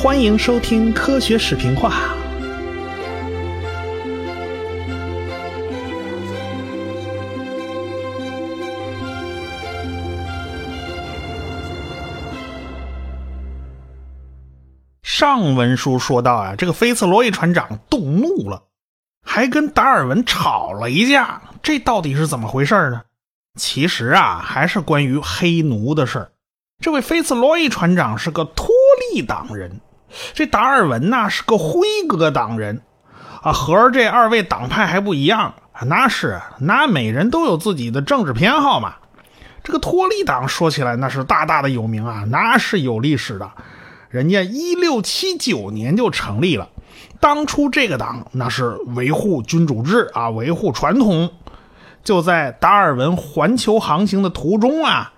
欢迎收听科学视频化。上文书说到啊，这个菲茨罗伊船长动怒了，还跟达尔文吵了一架。这到底是怎么回事呢？其实啊，还是关于黑奴的事儿。这位菲茨罗伊船长是个托利党人，这达尔文呢是个辉格党人，啊，和这二位党派还不一样啊？那是，那每人都有自己的政治偏好嘛。这个托利党说起来那是大大的有名啊，那是有历史的，人家一六七九年就成立了。当初这个党那是维护君主制啊，维护传统。就在达尔文环球航行的途中啊。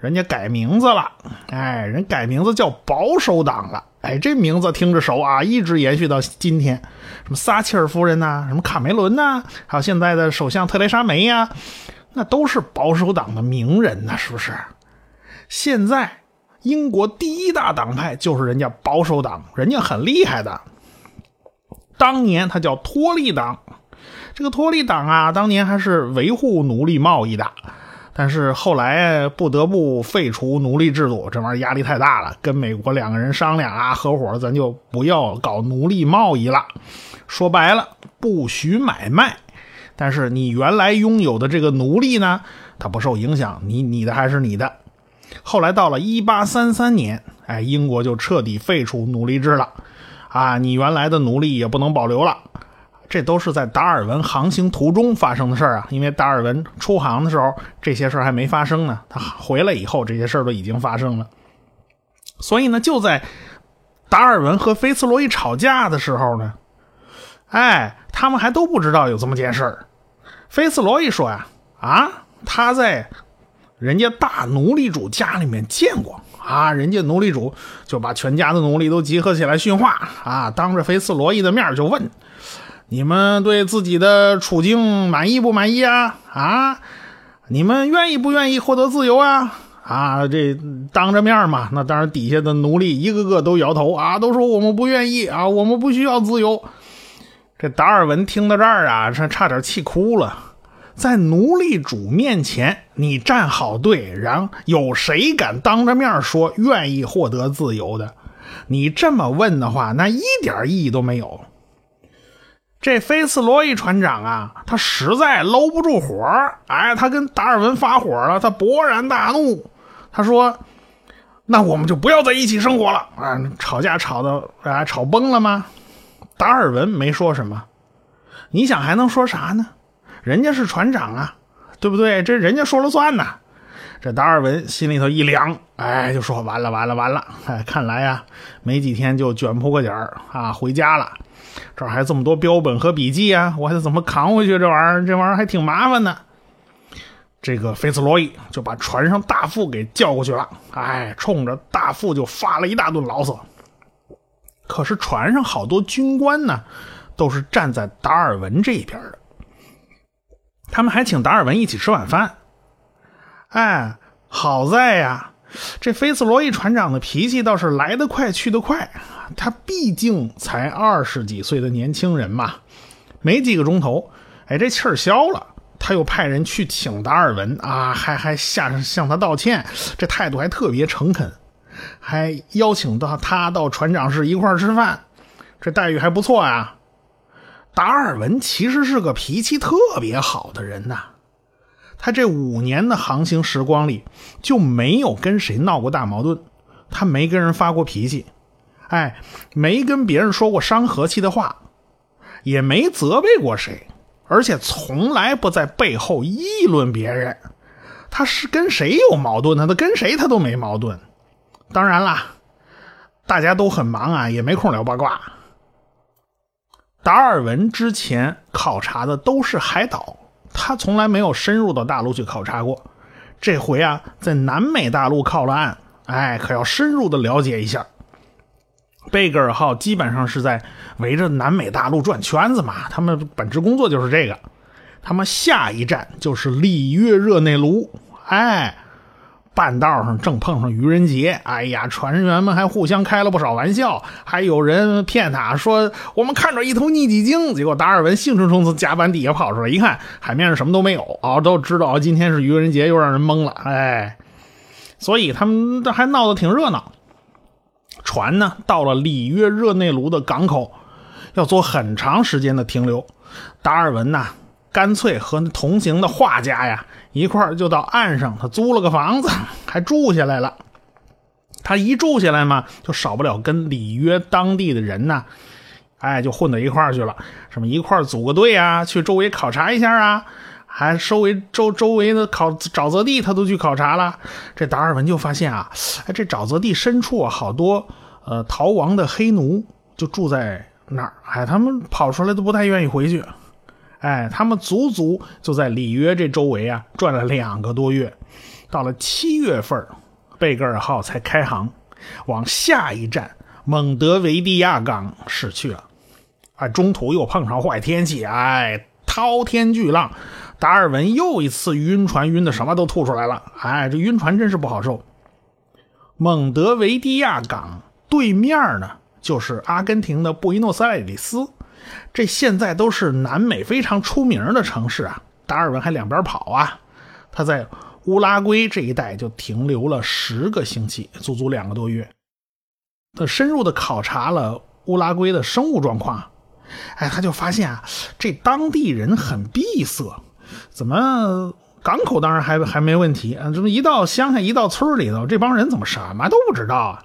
人家改名字了，哎，人改名字叫保守党了，哎，这名字听着熟啊，一直延续到今天。什么撒切尔夫人呐，什么卡梅伦呐，还有现在的首相特蕾莎梅呀，那都是保守党的名人呐，是不是？现在英国第一大党派就是人家保守党，人家很厉害的。当年他叫托利党，这个托利党啊，当年还是维护奴隶贸易的。但是后来不得不废除奴隶制度，这玩意儿压力太大了。跟美国两个人商量啊，合伙咱就不要搞奴隶贸易了。说白了，不许买卖。但是你原来拥有的这个奴隶呢，它不受影响，你你的还是你的。后来到了一八三三年，哎，英国就彻底废除奴隶制了，啊，你原来的奴隶也不能保留了。这都是在达尔文航行途中发生的事儿啊，因为达尔文出航的时候，这些事儿还没发生呢。他回来以后，这些事儿都已经发生了。所以呢，就在达尔文和菲茨罗伊吵架的时候呢，哎，他们还都不知道有这么件事儿。菲茨罗伊说呀，啊，他在人家大奴隶主家里面见过啊，人家奴隶主就把全家的奴隶都集合起来训话啊，当着菲茨罗伊的面就问。你们对自己的处境满意不满意啊？啊，你们愿意不愿意获得自由啊？啊，这当着面嘛，那当然底下的奴隶一个个都摇头啊，都说我们不愿意啊，我们不需要自由。这达尔文听到这儿啊，差差点气哭了。在奴隶主面前，你站好队，然后有谁敢当着面说愿意获得自由的？你这么问的话，那一点意义都没有。这菲茨罗伊船长啊，他实在搂不住火哎，他跟达尔文发火了，他勃然大怒，他说：“那我们就不要在一起生活了啊！”吵架吵的啊，吵崩了吗？达尔文没说什么，你想还能说啥呢？人家是船长啊，对不对？这人家说了算呐。这达尔文心里头一凉，哎，就说：“完了，完了，完了！哎，看来呀，没几天就卷铺个点儿啊，回家了。”这还这么多标本和笔记啊，我还得怎么扛回去？这玩意儿，这玩意儿还挺麻烦的。这个菲茨罗伊就把船上大副给叫过去了，哎，冲着大副就发了一大顿牢骚。可是船上好多军官呢，都是站在达尔文这一边的，他们还请达尔文一起吃晚饭。哎，好在呀，这菲茨罗伊船长的脾气倒是来得快去得快。他毕竟才二十几岁的年轻人嘛，没几个钟头，哎，这气儿消了。他又派人去请达尔文啊，还还下向他道歉，这态度还特别诚恳，还邀请到他到船长室一块儿吃饭，这待遇还不错啊。达尔文其实是个脾气特别好的人呐，他这五年的航行时光里就没有跟谁闹过大矛盾，他没跟人发过脾气。哎，没跟别人说过伤和气的话，也没责备过谁，而且从来不在背后议论别人。他是跟谁有矛盾呢？他跟谁他都没矛盾。当然啦，大家都很忙啊，也没空聊八卦。达尔文之前考察的都是海岛，他从来没有深入到大陆去考察过。这回啊，在南美大陆靠了岸，哎，可要深入的了解一下。贝格尔号基本上是在围着南美大陆转圈子嘛，他们本职工作就是这个。他们下一站就是里约热内卢，哎，半道上正碰上愚人节，哎呀，船员们还互相开了不少玩笑，还有人骗他说我们看着一头逆戟鲸，结果达尔文兴冲冲从甲板底下跑出来，一看海面上什么都没有啊，都知道今天是愚人节，又让人懵了，哎，所以他们这还闹得挺热闹。船呢到了里约热内卢的港口，要做很长时间的停留，达尔文呐。干脆和同行的画家呀一块儿就到岸上，他租了个房子，还住下来了。他一住下来嘛，就少不了跟里约当地的人呢，哎，就混到一块儿去了。什么一块儿组个队啊，去周围考察一下啊，还周围周周围的考沼泽地，他都去考察了。这达尔文就发现啊，哎，这沼泽地深处啊，好多呃逃亡的黑奴就住在那儿，哎，他们跑出来都不太愿意回去。哎，他们足足就在里约这周围啊转了两个多月，到了七月份，贝格尔号才开航，往下一站蒙德维利亚港驶去了。啊，中途又碰上坏天气，哎，滔天巨浪，达尔文又一次晕船，晕的什么都吐出来了。哎，这晕船真是不好受。蒙德维利亚港对面呢，就是阿根廷的布宜诺斯艾利斯。这现在都是南美非常出名的城市啊！达尔文还两边跑啊！他在乌拉圭这一带就停留了十个星期，足足两个多月。他深入的考察了乌拉圭的生物状况，哎，他就发现啊，这当地人很闭塞。怎么港口当然还还没问题啊？这么一到乡下，一到村里头，这帮人怎么什么都不知道啊？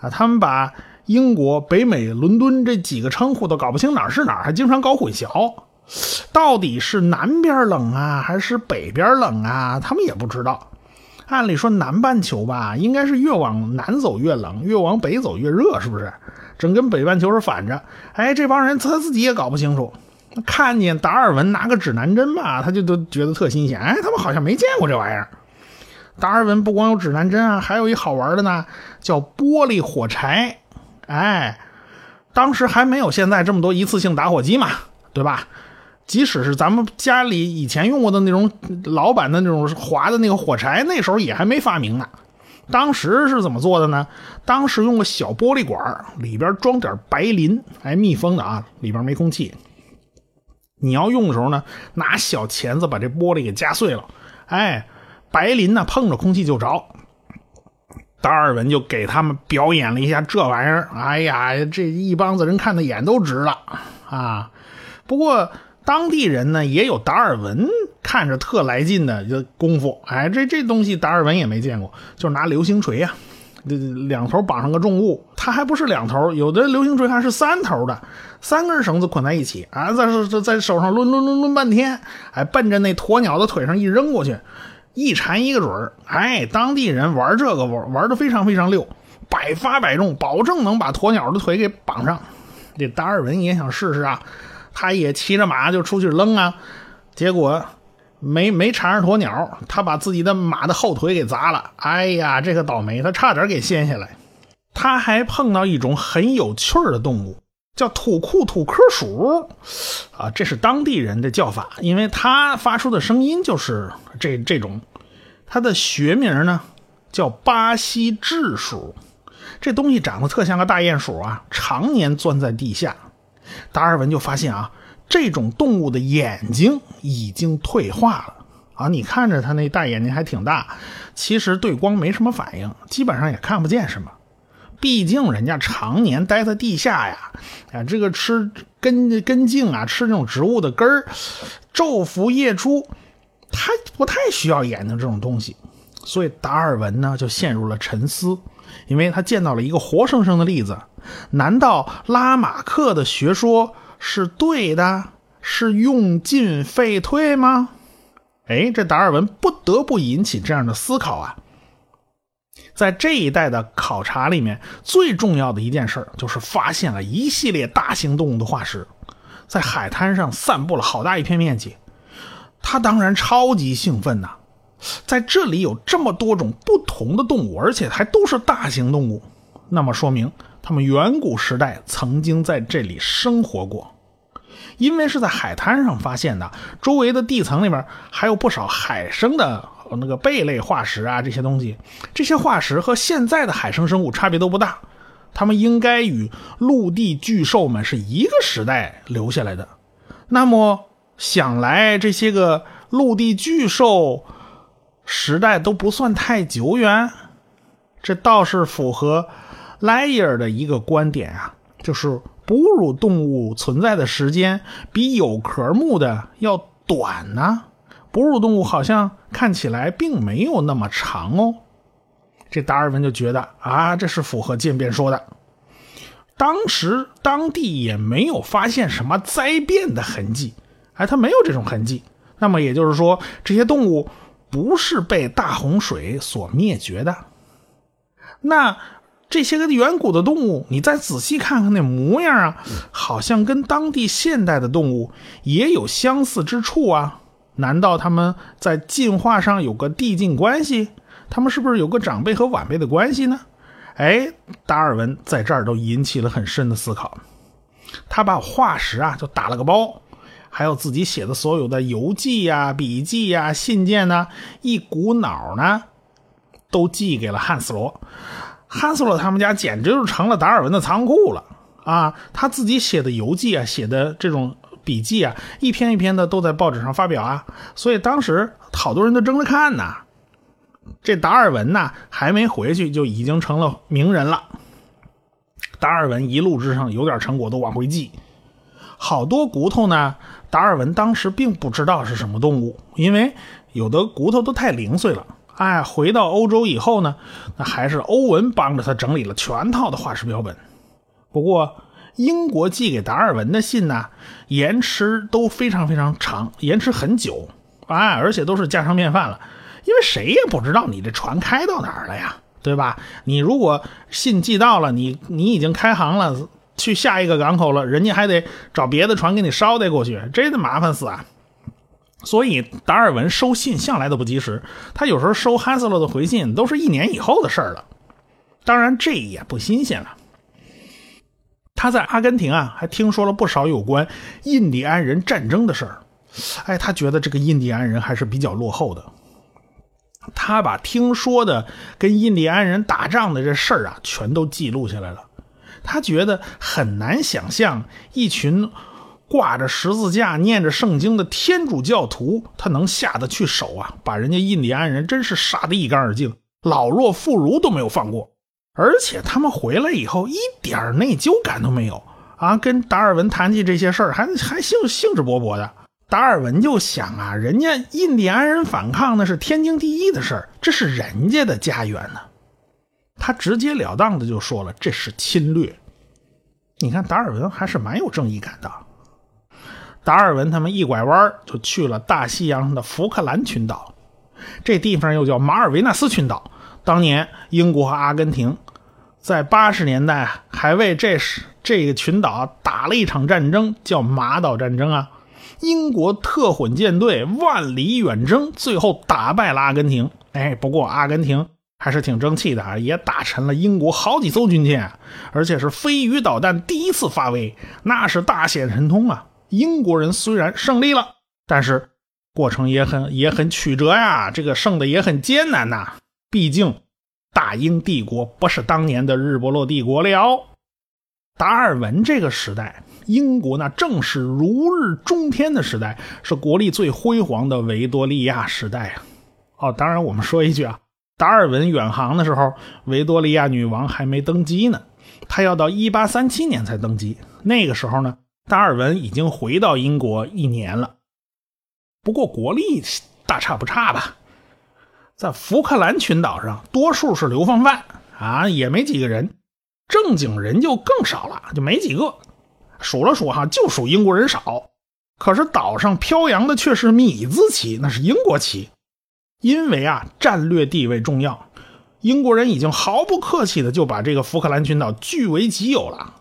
啊，他们把。英国、北美、伦敦这几个称呼都搞不清哪是哪，还经常搞混淆。到底是南边冷啊，还是北边冷啊？他们也不知道。按理说南半球吧，应该是越往南走越冷，越往北走越热，是不是？整跟北半球是反着。哎，这帮人他自己也搞不清楚。看见达尔文拿个指南针吧，他就都觉得特新鲜。哎，他们好像没见过这玩意儿。达尔文不光有指南针啊，还有一好玩的呢，叫玻璃火柴。哎，当时还没有现在这么多一次性打火机嘛，对吧？即使是咱们家里以前用过的那种老版的那种划的那个火柴，那时候也还没发明呢。当时是怎么做的呢？当时用个小玻璃管，里边装点白磷，哎，密封的啊，里边没空气。你要用的时候呢，拿小钳子把这玻璃给夹碎了，哎，白磷呢碰着空气就着。达尔文就给他们表演了一下这玩意儿，哎呀，这一帮子人看的眼都直了啊！不过当地人呢也有达尔文看着特来劲的功夫，哎，这这东西达尔文也没见过，就是拿流星锤呀，这两头绑上个重物，它还不是两头，有的流星锤还是三头的，三根绳子捆在一起啊，在在在手上抡抡抡抡半天，哎，奔着那鸵鸟的腿上一扔过去。一缠一个准儿，哎，当地人玩这个玩玩的非常非常溜，百发百中，保证能把鸵鸟的腿给绑上。这达尔文也想试试啊，他也骑着马就出去扔啊，结果没没缠上鸵鸟，他把自己的马的后腿给砸了。哎呀，这个倒霉，他差点给掀下来。他还碰到一种很有趣的动物，叫土库土科鼠，啊，这是当地人的叫法，因为它发出的声音就是这这种。它的学名呢，叫巴西雉鼠。这东西长得特像个大鼹鼠啊，常年钻在地下。达尔文就发现啊，这种动物的眼睛已经退化了啊。你看着它那大眼睛还挺大，其实对光没什么反应，基本上也看不见什么。毕竟人家常年待在地下呀，啊，这个吃根根茎啊，吃这种植物的根儿，昼伏夜出。他不太需要眼睛这种东西，所以达尔文呢就陷入了沉思，因为他见到了一个活生生的例子。难道拉马克的学说是对的，是用进废退吗？哎，这达尔文不得不引起这样的思考啊。在这一代的考察里面，最重要的一件事就是发现了一系列大型动物的化石，在海滩上散布了好大一片面积。他当然超级兴奋呐，在这里有这么多种不同的动物，而且还都是大型动物，那么说明他们远古时代曾经在这里生活过。因为是在海滩上发现的，周围的地层里边还有不少海生的那个贝类化石啊这些东西，这些化石和现在的海生生物差别都不大，它们应该与陆地巨兽们是一个时代留下来的。那么想来，这些个陆地巨兽时代都不算太久远，这倒是符合莱伊尔的一个观点啊，就是哺乳动物存在的时间比有壳目的要短呢。哺乳动物好像看起来并没有那么长哦。这达尔文就觉得啊，这是符合渐变说的。当时当地也没有发现什么灾变的痕迹，哎，它没有这种痕迹。那么也就是说，这些动物不是被大洪水所灭绝的。那这些个远古的动物，你再仔细看看那模样啊，好像跟当地现代的动物也有相似之处啊。难道他们在进化上有个递进关系？他们是不是有个长辈和晚辈的关系呢？哎，达尔文在这儿都引起了很深的思考。他把化石啊就打了个包，还有自己写的所有的游记呀、笔记呀、信件呢，一股脑呢都寄给了汉斯罗。汉斯罗他们家简直就成了达尔文的仓库了啊！他自己写的游记啊、写的这种笔记啊，一篇一篇的都在报纸上发表啊，所以当时好多人都争着看呢。这达尔文呢，还没回去就已经成了名人了。达尔文一路之上有点成果都往回寄，好多骨头呢。达尔文当时并不知道是什么动物，因为有的骨头都太零碎了。哎，回到欧洲以后呢，那还是欧文帮着他整理了全套的化石标本。不过英国寄给达尔文的信呢，延迟都非常非常长，延迟很久。哎，而且都是家常便饭了。因为谁也不知道你这船开到哪儿了呀，对吧？你如果信寄到了，你你已经开航了，去下一个港口了，人家还得找别的船给你捎带过去，这得麻烦死啊！所以达尔文收信向来都不及时，他有时候收哈斯洛的回信都是一年以后的事儿了。当然这也不新鲜了。他在阿根廷啊，还听说了不少有关印第安人战争的事儿。哎，他觉得这个印第安人还是比较落后的。他把听说的跟印第安人打仗的这事儿啊，全都记录下来了。他觉得很难想象，一群挂着十字架、念着圣经的天主教徒，他能下得去手啊？把人家印第安人真是杀得一干二净，老弱妇孺都没有放过。而且他们回来以后一点内疚感都没有啊！跟达尔文谈起这些事儿，还还兴兴致勃勃的。达尔文就想啊，人家印第安人反抗那是天经地义的事儿，这是人家的家园呢。他直截了当的就说了，这是侵略。你看达尔文还是蛮有正义感的。达尔文他们一拐弯就去了大西洋上的福克兰群岛，这地方又叫马尔维纳斯群岛。当年英国和阿根廷在八十年代还为这是这个群岛打了一场战争，叫马岛战争啊。英国特混舰队万里远征，最后打败了阿根廷。哎，不过阿根廷还是挺争气的啊，也打沉了英国好几艘军舰，而且是飞鱼导弹第一次发威，那是大显神通啊！英国人虽然胜利了，但是过程也很也很曲折呀，这个胜的也很艰难呐。毕竟大英帝国不是当年的日不落帝国了。达尔文这个时代。英国那正是如日中天的时代，是国力最辉煌的维多利亚时代啊！哦，当然我们说一句啊，达尔文远航的时候，维多利亚女王还没登基呢，他要到1837年才登基。那个时候呢，达尔文已经回到英国一年了。不过国力大差不差吧，在福克兰群岛上，多数是流放犯啊，也没几个人，正经人就更少了，就没几个。数了数哈，就数英国人少。可是岛上飘扬的却是米字旗，那是英国旗。因为啊，战略地位重要，英国人已经毫不客气的就把这个福克兰群岛据为己有了。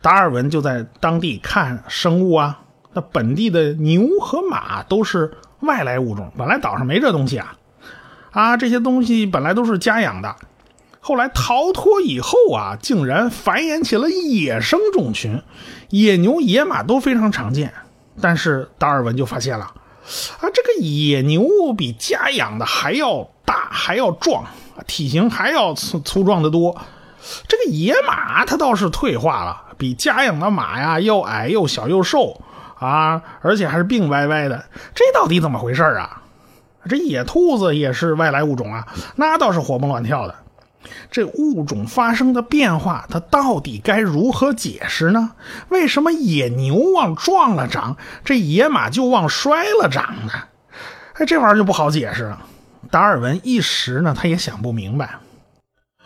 达尔文就在当地看生物啊，那本地的牛和马都是外来物种，本来岛上没这东西啊，啊，这些东西本来都是家养的。后来逃脱以后啊，竟然繁衍起了野生种群，野牛、野马都非常常见。但是达尔文就发现了，啊，这个野牛比家养的还要大，还要壮，体型还要粗粗壮的多。这个野马它倒是退化了，比家养的马呀又矮又小又瘦啊，而且还是病歪歪的。这到底怎么回事啊？这野兔子也是外来物种啊，那倒是活蹦乱跳的。这物种发生的变化，它到底该如何解释呢？为什么野牛往壮了长，这野马就往衰了长呢？哎，这玩意儿就不好解释了。达尔文一时呢，他也想不明白。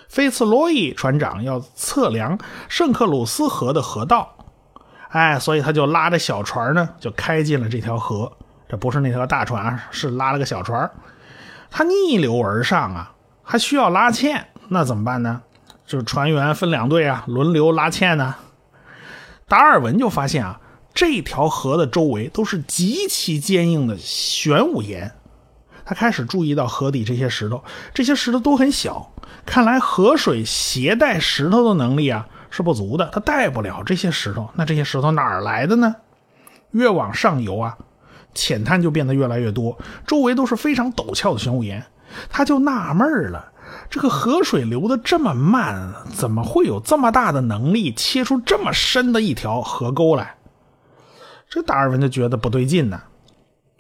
菲茨罗伊船长要测量圣克鲁斯河的河道，哎，所以他就拉着小船呢，就开进了这条河。这不是那条大船，是拉了个小船。他逆流而上啊，还需要拉纤。那怎么办呢？就是船员分两队啊，轮流拉纤呢。达尔文就发现啊，这条河的周围都是极其坚硬的玄武岩。他开始注意到河底这些石头，这些石头都很小，看来河水携带石头的能力啊是不足的，它带不了这些石头。那这些石头哪儿来的呢？越往上游啊，浅滩就变得越来越多，周围都是非常陡峭的玄武岩。他就纳闷了。这个河水流的这么慢，怎么会有这么大的能力切出这么深的一条河沟来？这达尔文就觉得不对劲呢。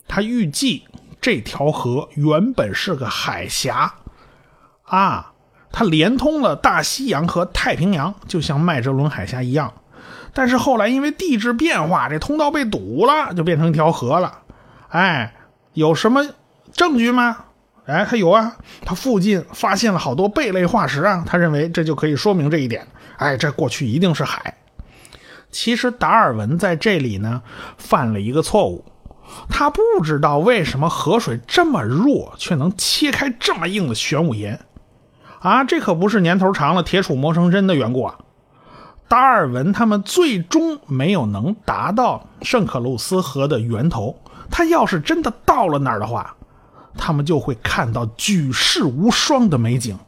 他预计这条河原本是个海峡啊，它连通了大西洋和太平洋，就像麦哲伦海峡一样。但是后来因为地质变化，这通道被堵了，就变成一条河了。哎，有什么证据吗？哎，他有啊，他附近发现了好多贝类化石啊，他认为这就可以说明这一点。哎，这过去一定是海。其实达尔文在这里呢犯了一个错误，他不知道为什么河水这么弱却能切开这么硬的玄武岩啊，这可不是年头长了铁杵磨成针的缘故啊。达尔文他们最终没有能达到圣克鲁斯河的源头，他要是真的到了那儿的话。他们就会看到举世无双的美景，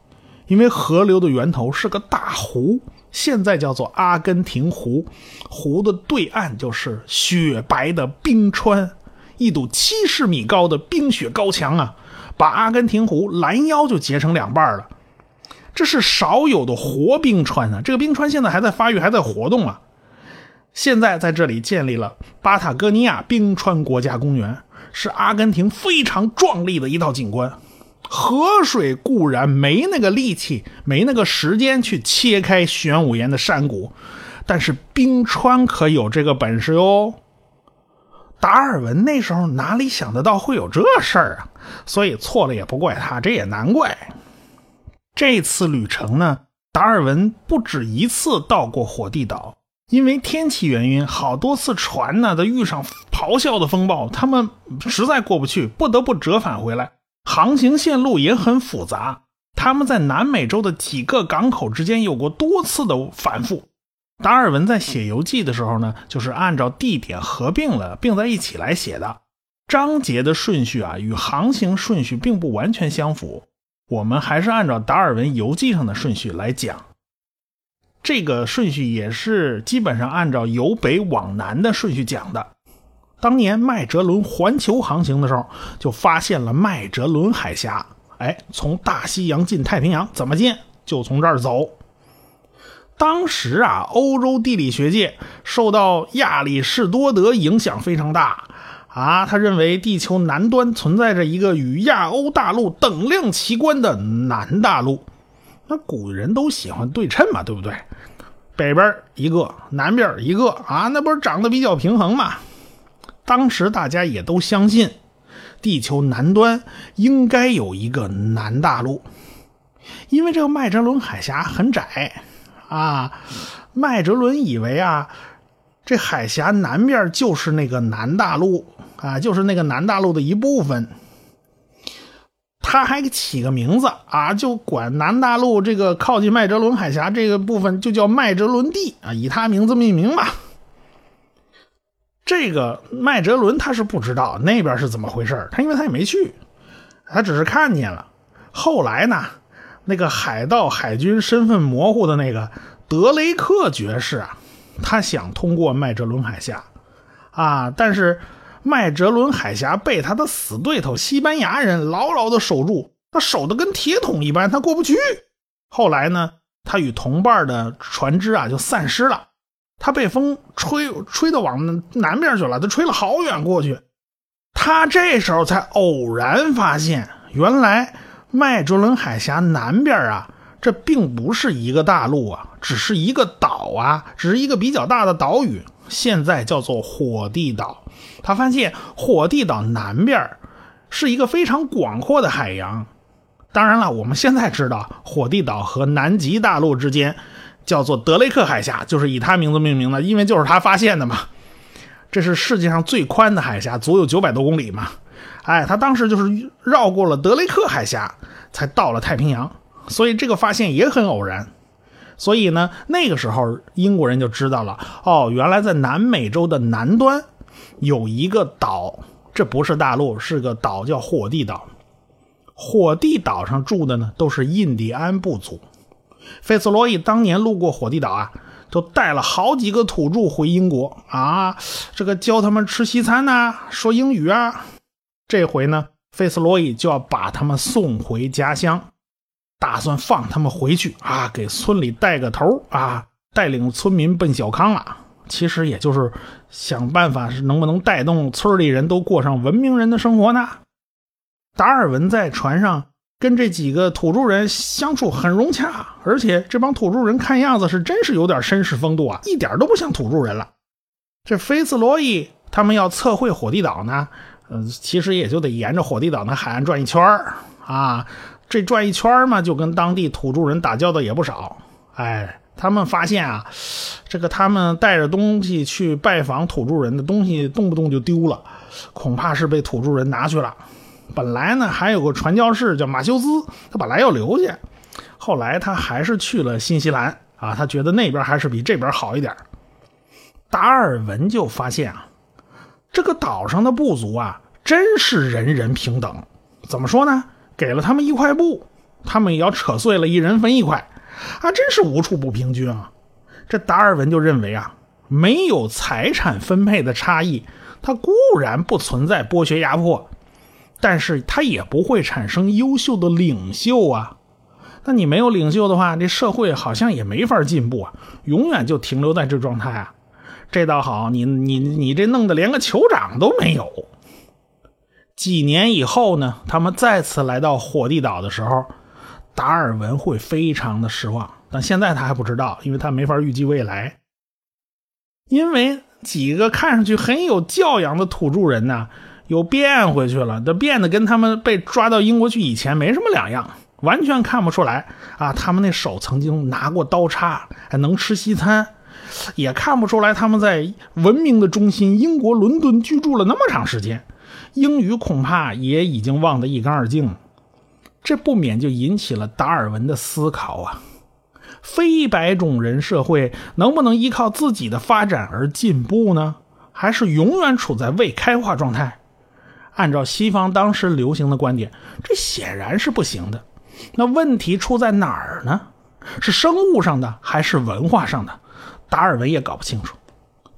因为河流的源头是个大湖，现在叫做阿根廷湖。湖的对岸就是雪白的冰川，一堵七十米高的冰雪高墙啊，把阿根廷湖拦腰就截成两半了。这是少有的活冰川啊！这个冰川现在还在发育，还在活动啊。现在在这里建立了巴塔哥尼亚冰川国家公园。是阿根廷非常壮丽的一道景观。河水固然没那个力气，没那个时间去切开玄武岩的山谷，但是冰川可有这个本事哟。达尔文那时候哪里想得到会有这事儿啊？所以错了也不怪他，这也难怪。这次旅程呢，达尔文不止一次到过火地岛。因为天气原因，好多次船呢都遇上咆哮的风暴，他们实在过不去，不得不折返回来。航行线路也很复杂，他们在南美洲的几个港口之间有过多次的反复。达尔文在写游记的时候呢，就是按照地点合并了并在一起来写的。章节的顺序啊，与航行顺序并不完全相符。我们还是按照达尔文游记上的顺序来讲。这个顺序也是基本上按照由北往南的顺序讲的。当年麦哲伦环球航行的时候，就发现了麦哲伦海峡。哎，从大西洋进太平洋怎么进？就从这儿走。当时啊，欧洲地理学界受到亚里士多德影响非常大啊，他认为地球南端存在着一个与亚欧大陆等量齐观的南大陆。那古人都喜欢对称嘛，对不对？北边一个，南边一个啊，那不是长得比较平衡嘛？当时大家也都相信，地球南端应该有一个南大陆，因为这个麦哲伦海峡很窄啊。麦哲伦以为啊，这海峡南边就是那个南大陆啊，就是那个南大陆的一部分。他还起个名字啊，就管南大陆这个靠近麦哲伦海峡这个部分就叫麦哲伦地啊，以他名字命名吧。这个麦哲伦他是不知道那边是怎么回事他因为他也没去，他只是看见了。后来呢，那个海盗海军身份模糊的那个德雷克爵士啊，他想通过麦哲伦海峡啊，但是。麦哲伦海峡被他的死对头西班牙人牢牢的守住，他守的跟铁桶一般，他过不去。后来呢，他与同伴的船只啊就散失了，他被风吹吹的往南边去了，他吹了好远过去。他这时候才偶然发现，原来麦哲伦海峡南边啊，这并不是一个大陆啊，只是一个岛啊，只是一个比较大的岛屿，现在叫做火地岛。他发现火地岛南边是一个非常广阔的海洋。当然了，我们现在知道火地岛和南极大陆之间叫做德雷克海峡，就是以他名字命名的，因为就是他发现的嘛。这是世界上最宽的海峡，足有九百多公里嘛。哎，他当时就是绕过了德雷克海峡，才到了太平洋。所以这个发现也很偶然。所以呢，那个时候英国人就知道了，哦，原来在南美洲的南端有一个岛，这不是大陆，是个岛，叫火地岛。火地岛上住的呢，都是印第安部族。费斯罗伊当年路过火地岛啊。都带了好几个土著回英国啊，这个教他们吃西餐呐，说英语啊。这回呢，费斯罗伊就要把他们送回家乡，打算放他们回去啊，给村里带个头啊，带领村民奔小康啊。其实也就是想办法是能不能带动村里人都过上文明人的生活呢？达尔文在船上。跟这几个土著人相处很融洽，而且这帮土著人看样子是真是有点绅士风度啊，一点都不像土著人了。这菲斯罗伊他们要测绘火地岛呢，嗯，其实也就得沿着火地岛那海岸转一圈啊。这转一圈嘛，就跟当地土著人打交道也不少。哎，他们发现啊，这个他们带着东西去拜访土著人的东西，动不动就丢了，恐怕是被土著人拿去了。本来呢，还有个传教士叫马修斯，他本来要留下，后来他还是去了新西兰啊，他觉得那边还是比这边好一点。达尔文就发现啊，这个岛上的部族啊，真是人人平等。怎么说呢？给了他们一块布，他们也要扯碎了一人分一块，啊，真是无处不平均啊。这达尔文就认为啊，没有财产分配的差异，它固然不存在剥削压迫。但是他也不会产生优秀的领袖啊，那你没有领袖的话，这社会好像也没法进步啊，永远就停留在这状态啊。这倒好，你你你这弄得连个酋长都没有。几年以后呢，他们再次来到火地岛的时候，达尔文会非常的失望，但现在他还不知道，因为他没法预计未来。因为几个看上去很有教养的土著人呢。又变回去了，这变得跟他们被抓到英国去以前没什么两样，完全看不出来啊！他们那手曾经拿过刀叉，还能吃西餐，也看不出来他们在文明的中心英国伦敦居住了那么长时间，英语恐怕也已经忘得一干二净。这不免就引起了达尔文的思考啊：非白种人社会能不能依靠自己的发展而进步呢？还是永远处在未开化状态？按照西方当时流行的观点，这显然是不行的。那问题出在哪儿呢？是生物上的还是文化上的？达尔文也搞不清楚。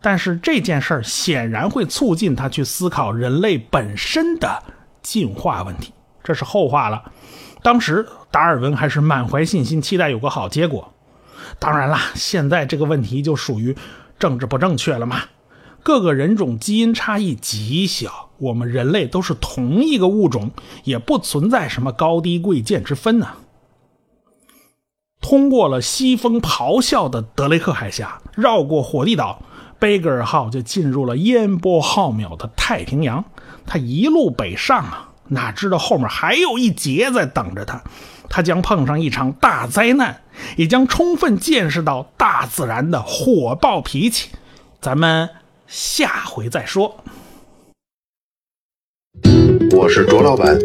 但是这件事儿显然会促进他去思考人类本身的进化问题，这是后话了。当时达尔文还是满怀信心，期待有个好结果。当然啦，现在这个问题就属于政治不正确了嘛。各个人种基因差异极小，我们人类都是同一个物种，也不存在什么高低贵贱之分呢。通过了西风咆哮的德雷克海峡，绕过火地岛，贝格尔号就进入了烟波浩渺的太平洋。他一路北上啊，哪知道后面还有一劫在等着他，他将碰上一场大灾难，也将充分见识到大自然的火爆脾气。咱们。下回再说。我是卓老板，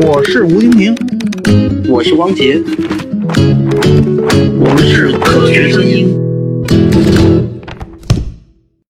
我是吴晶晶，我是王杰，我们是科学声音。